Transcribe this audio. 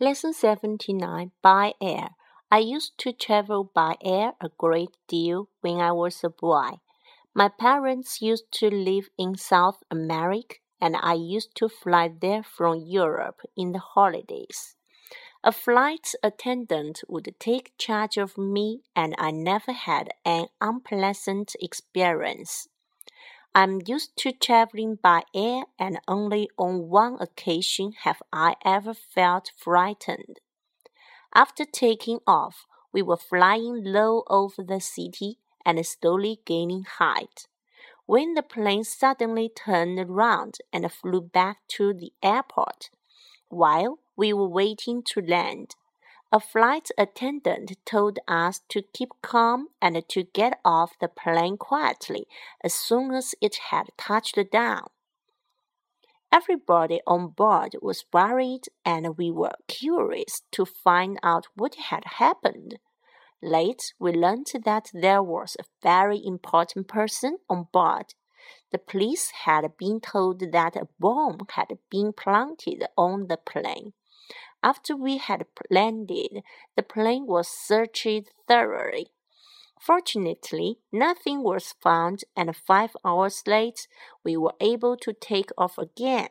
Lesson 79 By Air. I used to travel by air a great deal when I was a boy. My parents used to live in South America, and I used to fly there from Europe in the holidays. A flight attendant would take charge of me, and I never had an unpleasant experience. I'm used to traveling by air, and only on one occasion have I ever felt frightened. After taking off, we were flying low over the city and slowly gaining height. When the plane suddenly turned around and flew back to the airport, while we were waiting to land, a flight attendant told us to keep calm and to get off the plane quietly as soon as it had touched down. Everybody on board was worried, and we were curious to find out what had happened. Late, we learned that there was a very important person on board. The police had been told that a bomb had been planted on the plane. After we had landed, the plane was searched thoroughly. Fortunately, nothing was found, and five hours later, we were able to take off again.